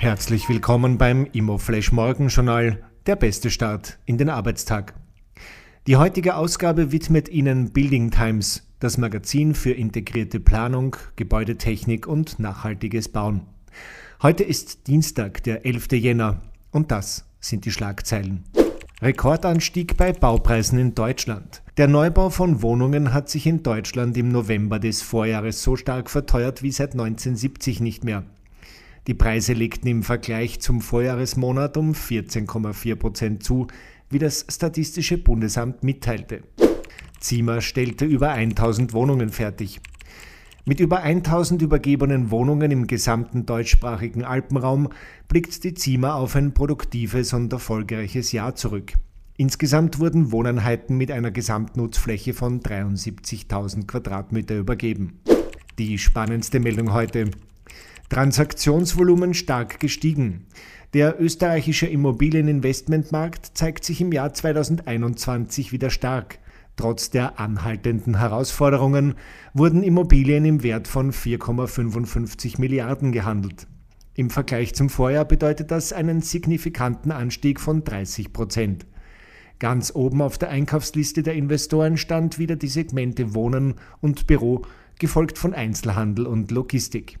Herzlich willkommen beim Immoflash Morgenjournal, der beste Start in den Arbeitstag. Die heutige Ausgabe widmet Ihnen Building Times, das Magazin für integrierte Planung, Gebäudetechnik und nachhaltiges Bauen. Heute ist Dienstag, der 11. Jänner, und das sind die Schlagzeilen. Rekordanstieg bei Baupreisen in Deutschland. Der Neubau von Wohnungen hat sich in Deutschland im November des Vorjahres so stark verteuert wie seit 1970 nicht mehr. Die Preise legten im Vergleich zum Vorjahresmonat um 14,4 Prozent zu, wie das Statistische Bundesamt mitteilte. Ziemer stellte über 1000 Wohnungen fertig. Mit über 1000 übergebenen Wohnungen im gesamten deutschsprachigen Alpenraum blickt die Ziemer auf ein produktives und erfolgreiches Jahr zurück. Insgesamt wurden Wohneinheiten mit einer Gesamtnutzfläche von 73.000 Quadratmeter übergeben. Die spannendste Meldung heute. Transaktionsvolumen stark gestiegen. Der österreichische Immobilieninvestmentmarkt zeigt sich im Jahr 2021 wieder stark. Trotz der anhaltenden Herausforderungen wurden Immobilien im Wert von 4,55 Milliarden gehandelt. Im Vergleich zum Vorjahr bedeutet das einen signifikanten Anstieg von 30 Prozent. Ganz oben auf der Einkaufsliste der Investoren stand wieder die Segmente Wohnen und Büro, gefolgt von Einzelhandel und Logistik.